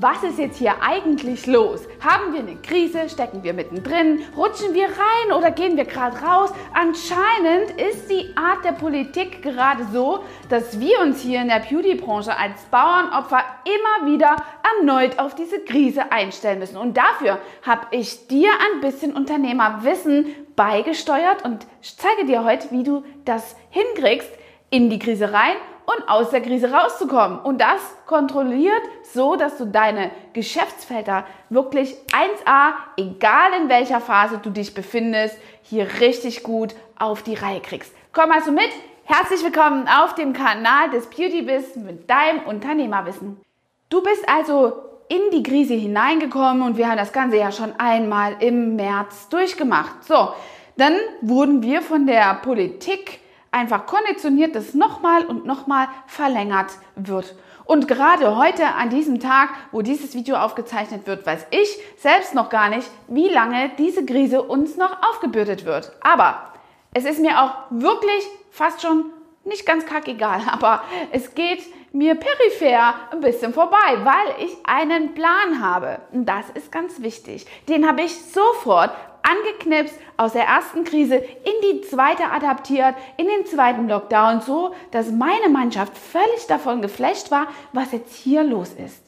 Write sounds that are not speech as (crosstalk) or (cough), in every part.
was ist jetzt hier eigentlich los? Haben wir eine Krise? Stecken wir mittendrin? Rutschen wir rein oder gehen wir gerade raus? Anscheinend ist die Art der Politik gerade so, dass wir uns hier in der Beauty-Branche als Bauernopfer immer wieder erneut auf diese Krise einstellen müssen. Und dafür habe ich dir ein bisschen Unternehmerwissen beigesteuert und zeige dir heute, wie du das hinkriegst, in die Krise rein und aus der Krise rauszukommen. Und das kontrolliert so, dass du deine Geschäftsfelder wirklich 1a, egal in welcher Phase du dich befindest, hier richtig gut auf die Reihe kriegst. Komm also mit. Herzlich willkommen auf dem Kanal des Beauty Biz mit deinem Unternehmerwissen. Du bist also in die Krise hineingekommen und wir haben das Ganze ja schon einmal im März durchgemacht. So, dann wurden wir von der Politik einfach konditioniert, dass nochmal und nochmal verlängert wird. Und gerade heute, an diesem Tag, wo dieses Video aufgezeichnet wird, weiß ich selbst noch gar nicht, wie lange diese Krise uns noch aufgebürdet wird. Aber es ist mir auch wirklich fast schon nicht ganz kackegal, (laughs) aber es geht mir peripher ein bisschen vorbei, weil ich einen Plan habe. Und das ist ganz wichtig. Den habe ich sofort angeknipst aus der ersten Krise in die zweite adaptiert, in den zweiten Lockdown, so dass meine Mannschaft völlig davon geflasht war, was jetzt hier los ist.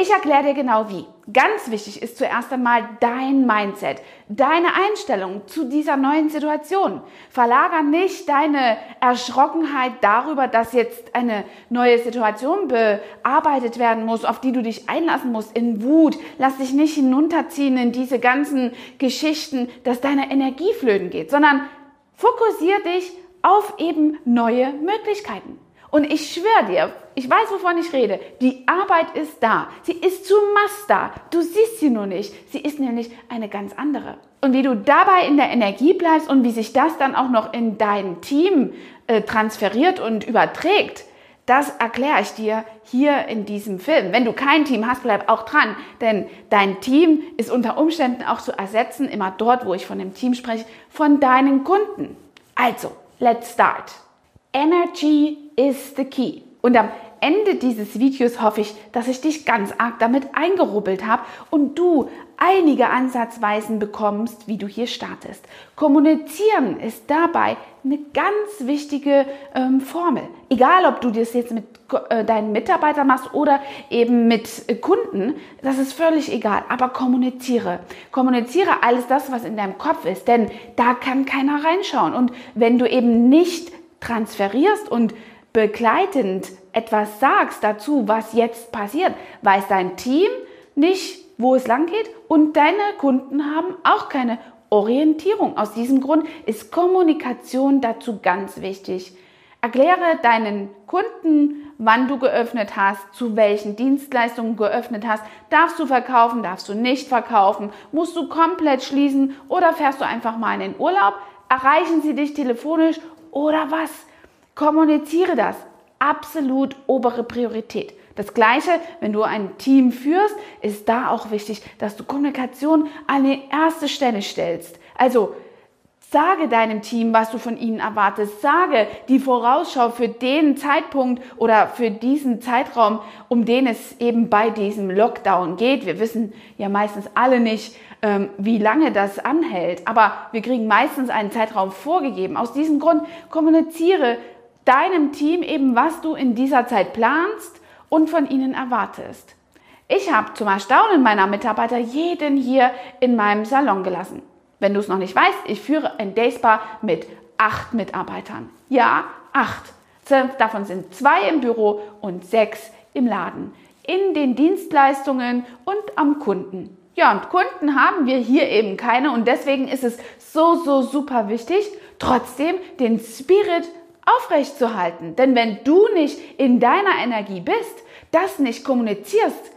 Ich erkläre dir genau wie. Ganz wichtig ist zuerst einmal dein Mindset, deine Einstellung zu dieser neuen Situation. Verlager nicht deine Erschrockenheit darüber, dass jetzt eine neue Situation bearbeitet werden muss, auf die du dich einlassen musst, in Wut. Lass dich nicht hinunterziehen in diese ganzen Geschichten, dass deine Energie flöten geht, sondern fokussier dich auf eben neue Möglichkeiten. Und ich schwöre dir, ich weiß, wovon ich rede. Die Arbeit ist da. Sie ist zu Mast da. Du siehst sie nur nicht. Sie ist nämlich eine ganz andere. Und wie du dabei in der Energie bleibst und wie sich das dann auch noch in dein Team äh, transferiert und überträgt, das erkläre ich dir hier in diesem Film. Wenn du kein Team hast, bleib auch dran, denn dein Team ist unter Umständen auch zu ersetzen, immer dort, wo ich von dem Team spreche, von deinen Kunden. Also, let's start. Energy is the key. Und am Ende dieses Videos hoffe ich, dass ich dich ganz arg damit eingerubbelt habe und du einige Ansatzweisen bekommst, wie du hier startest. Kommunizieren ist dabei eine ganz wichtige ähm, Formel. Egal, ob du das jetzt mit äh, deinen Mitarbeitern machst oder eben mit äh, Kunden, das ist völlig egal. Aber kommuniziere. Kommuniziere alles das, was in deinem Kopf ist, denn da kann keiner reinschauen. Und wenn du eben nicht transferierst und begleitend etwas sagst dazu, was jetzt passiert, weiß dein Team nicht, wo es lang geht und deine Kunden haben auch keine Orientierung. Aus diesem Grund ist Kommunikation dazu ganz wichtig. Erkläre deinen Kunden, wann du geöffnet hast, zu welchen Dienstleistungen du geöffnet hast. Darfst du verkaufen, darfst du nicht verkaufen? Musst du komplett schließen oder fährst du einfach mal in den Urlaub? Erreichen sie dich telefonisch oder was? Kommuniziere das. Absolut obere Priorität. Das Gleiche, wenn du ein Team führst, ist da auch wichtig, dass du Kommunikation an die erste Stelle stellst. Also Sage deinem Team, was du von ihnen erwartest. Sage die Vorausschau für den Zeitpunkt oder für diesen Zeitraum, um den es eben bei diesem Lockdown geht. Wir wissen ja meistens alle nicht, ähm, wie lange das anhält, aber wir kriegen meistens einen Zeitraum vorgegeben. Aus diesem Grund kommuniziere deinem Team eben, was du in dieser Zeit planst und von ihnen erwartest. Ich habe zum Erstaunen meiner Mitarbeiter jeden hier in meinem Salon gelassen. Wenn du es noch nicht weißt, ich führe ein Dayspa mit acht Mitarbeitern. Ja, acht. Davon sind zwei im Büro und sechs im Laden. In den Dienstleistungen und am Kunden. Ja, und Kunden haben wir hier eben keine und deswegen ist es so, so super wichtig, trotzdem den Spirit aufrechtzuerhalten. Denn wenn du nicht in deiner Energie bist, das nicht kommunizierst,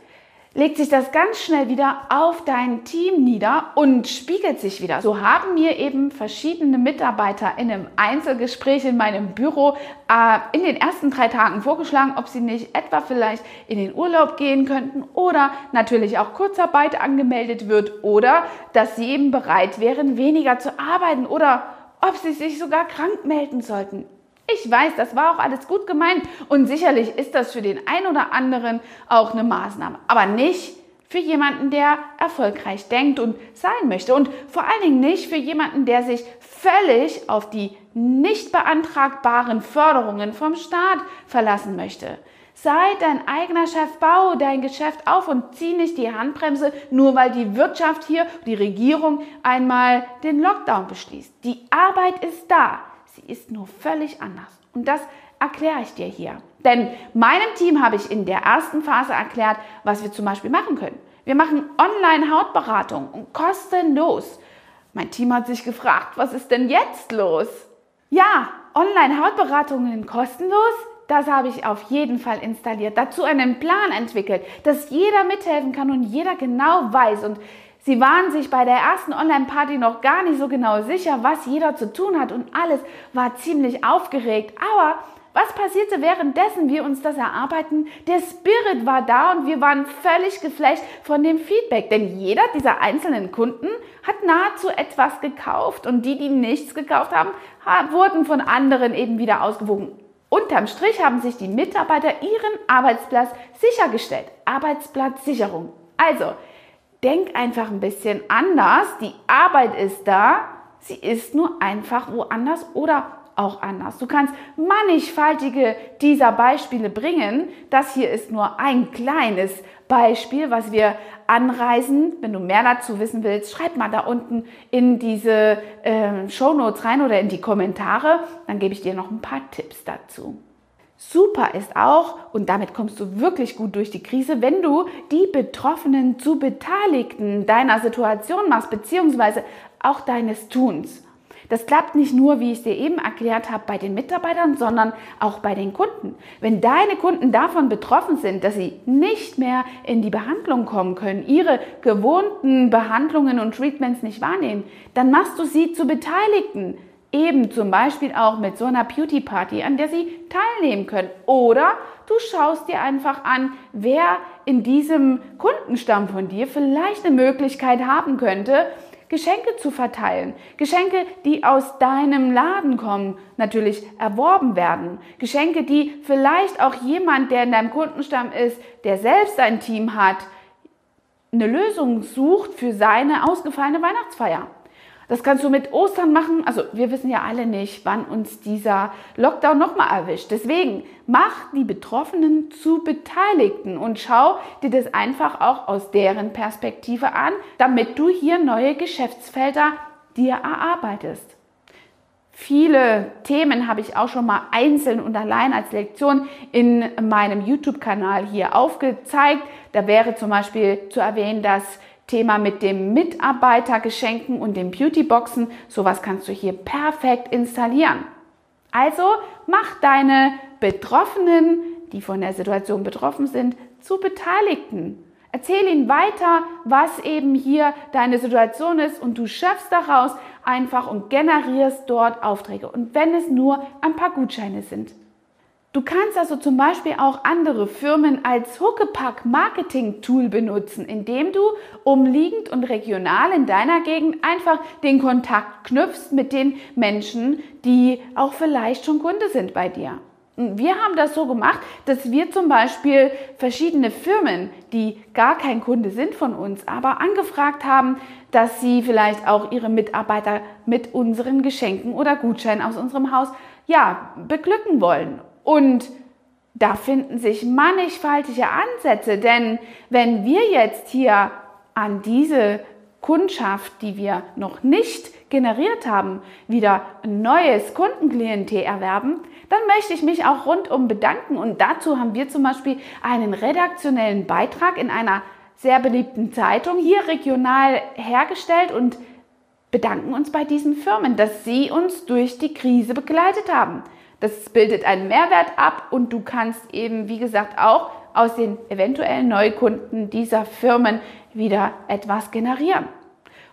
legt sich das ganz schnell wieder auf dein Team nieder und spiegelt sich wieder. So haben mir eben verschiedene Mitarbeiter in einem Einzelgespräch in meinem Büro äh, in den ersten drei Tagen vorgeschlagen, ob sie nicht etwa vielleicht in den Urlaub gehen könnten oder natürlich auch Kurzarbeit angemeldet wird oder dass sie eben bereit wären, weniger zu arbeiten oder ob sie sich sogar krank melden sollten. Ich weiß, das war auch alles gut gemeint und sicherlich ist das für den einen oder anderen auch eine Maßnahme, aber nicht für jemanden, der erfolgreich denkt und sein möchte und vor allen Dingen nicht für jemanden, der sich völlig auf die nicht beantragbaren Förderungen vom Staat verlassen möchte. Sei dein eigener Chef, baue dein Geschäft auf und zieh nicht die Handbremse, nur weil die Wirtschaft hier, die Regierung einmal den Lockdown beschließt. Die Arbeit ist da, sie ist nur völlig anders. Und das erkläre ich dir hier. Denn meinem Team habe ich in der ersten Phase erklärt, was wir zum Beispiel machen können. Wir machen Online-Hautberatung und kostenlos. Mein Team hat sich gefragt, was ist denn jetzt los? Ja, Online-Hautberatungen kostenlos? Das habe ich auf jeden Fall installiert. Dazu einen Plan entwickelt, dass jeder mithelfen kann und jeder genau weiß. Und sie waren sich bei der ersten Online-Party noch gar nicht so genau sicher, was jeder zu tun hat. Und alles war ziemlich aufgeregt. Aber was passierte währenddessen wir uns das erarbeiten? Der Spirit war da und wir waren völlig geflasht von dem Feedback. Denn jeder dieser einzelnen Kunden hat nahezu etwas gekauft und die, die nichts gekauft haben, wurden von anderen eben wieder ausgewogen. Unterm Strich haben sich die Mitarbeiter ihren Arbeitsplatz sichergestellt. Arbeitsplatzsicherung. Also, denk einfach ein bisschen anders. Die Arbeit ist da. Sie ist nur einfach woanders oder auch anders. Du kannst mannigfaltige dieser Beispiele bringen. Das hier ist nur ein kleines Beispiel, was wir anreisen. Wenn du mehr dazu wissen willst, schreib mal da unten in diese äh, Show Notes rein oder in die Kommentare. Dann gebe ich dir noch ein paar Tipps dazu. Super ist auch, und damit kommst du wirklich gut durch die Krise, wenn du die Betroffenen zu Beteiligten deiner Situation machst, beziehungsweise auch deines Tuns. Das klappt nicht nur, wie ich dir eben erklärt habe, bei den Mitarbeitern, sondern auch bei den Kunden. Wenn deine Kunden davon betroffen sind, dass sie nicht mehr in die Behandlung kommen können, ihre gewohnten Behandlungen und Treatments nicht wahrnehmen, dann machst du sie zu Beteiligten. Eben zum Beispiel auch mit so einer Beauty Party, an der sie teilnehmen können. Oder du schaust dir einfach an, wer in diesem Kundenstamm von dir vielleicht eine Möglichkeit haben könnte, Geschenke zu verteilen. Geschenke, die aus deinem Laden kommen, natürlich erworben werden. Geschenke, die vielleicht auch jemand, der in deinem Kundenstamm ist, der selbst ein Team hat, eine Lösung sucht für seine ausgefallene Weihnachtsfeier. Das kannst du mit Ostern machen. Also wir wissen ja alle nicht, wann uns dieser Lockdown nochmal erwischt. Deswegen mach die Betroffenen zu Beteiligten und schau dir das einfach auch aus deren Perspektive an, damit du hier neue Geschäftsfelder dir erarbeitest. Viele Themen habe ich auch schon mal einzeln und allein als Lektion in meinem YouTube-Kanal hier aufgezeigt. Da wäre zum Beispiel zu erwähnen, dass Thema mit dem Mitarbeitergeschenken und den Beautyboxen. Sowas kannst du hier perfekt installieren. Also mach deine Betroffenen, die von der Situation betroffen sind, zu Beteiligten. Erzähl ihnen weiter, was eben hier deine Situation ist und du schöpfst daraus einfach und generierst dort Aufträge. Und wenn es nur ein paar Gutscheine sind. Du kannst also zum Beispiel auch andere Firmen als Huckepack-Marketing-Tool benutzen, indem du umliegend und regional in deiner Gegend einfach den Kontakt knüpfst mit den Menschen, die auch vielleicht schon Kunde sind bei dir. Wir haben das so gemacht, dass wir zum Beispiel verschiedene Firmen, die gar kein Kunde sind von uns, aber angefragt haben, dass sie vielleicht auch ihre Mitarbeiter mit unseren Geschenken oder Gutscheinen aus unserem Haus ja, beglücken wollen. Und da finden sich mannigfaltige Ansätze, denn wenn wir jetzt hier an diese Kundschaft, die wir noch nicht generiert haben, wieder ein neues Kundenklientel erwerben, dann möchte ich mich auch rundum bedanken. Und dazu haben wir zum Beispiel einen redaktionellen Beitrag in einer sehr beliebten Zeitung hier regional hergestellt und bedanken uns bei diesen Firmen, dass sie uns durch die Krise begleitet haben. Das bildet einen Mehrwert ab und du kannst eben, wie gesagt, auch aus den eventuellen Neukunden dieser Firmen wieder etwas generieren.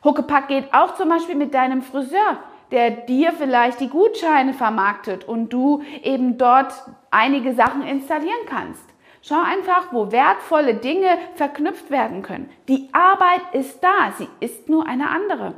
Huckepack geht auch zum Beispiel mit deinem Friseur, der dir vielleicht die Gutscheine vermarktet und du eben dort einige Sachen installieren kannst. Schau einfach, wo wertvolle Dinge verknüpft werden können. Die Arbeit ist da, sie ist nur eine andere.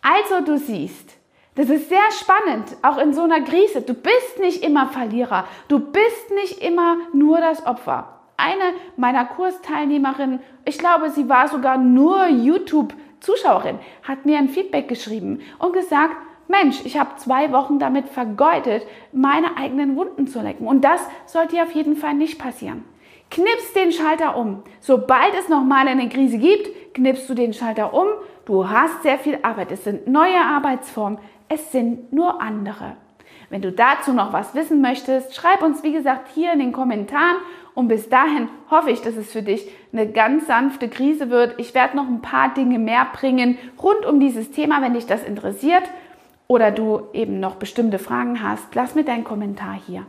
Also du siehst, Das ist sehr spannend, auch in so einer Krise. Du bist nicht immer Verlierer. Du bist nicht immer nur das Opfer. Eine meiner Kursteilnehmerinnen, ich glaube, sie war sogar nur YouTube-Zuschauerin, hat mir ein Feedback geschrieben und gesagt, Mensch, ich habe zwei Wochen damit vergeudet, meine eigenen Wunden zu lecken. Und das sollte auf jeden Fall nicht passieren. Knippst den Schalter um. Sobald es nochmal eine Krise gibt, knippst du den Schalter um. Du hast sehr viel Arbeit. Es sind neue Arbeitsformen. Es sind nur andere. Wenn du dazu noch was wissen möchtest, schreib uns wie gesagt hier in den Kommentaren und bis dahin hoffe ich, dass es für dich eine ganz sanfte Krise wird. Ich werde noch ein paar Dinge mehr bringen rund um dieses Thema, wenn dich das interessiert oder du eben noch bestimmte Fragen hast. Lass mir deinen Kommentar hier.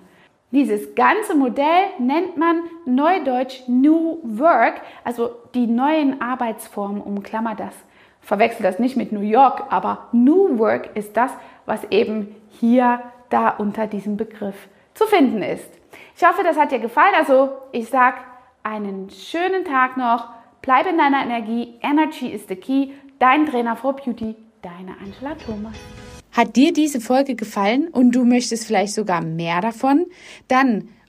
Dieses ganze Modell nennt man neudeutsch New Work, also die neuen Arbeitsformen, umklammer das. Verwechsel das nicht mit New York, aber New Work ist das, was eben hier da unter diesem Begriff zu finden ist. Ich hoffe, das hat dir gefallen. Also ich sage einen schönen Tag noch. Bleib in deiner Energie. Energy is the key. Dein Trainer for Beauty, deine Angela Thomas. Hat dir diese Folge gefallen und du möchtest vielleicht sogar mehr davon? Dann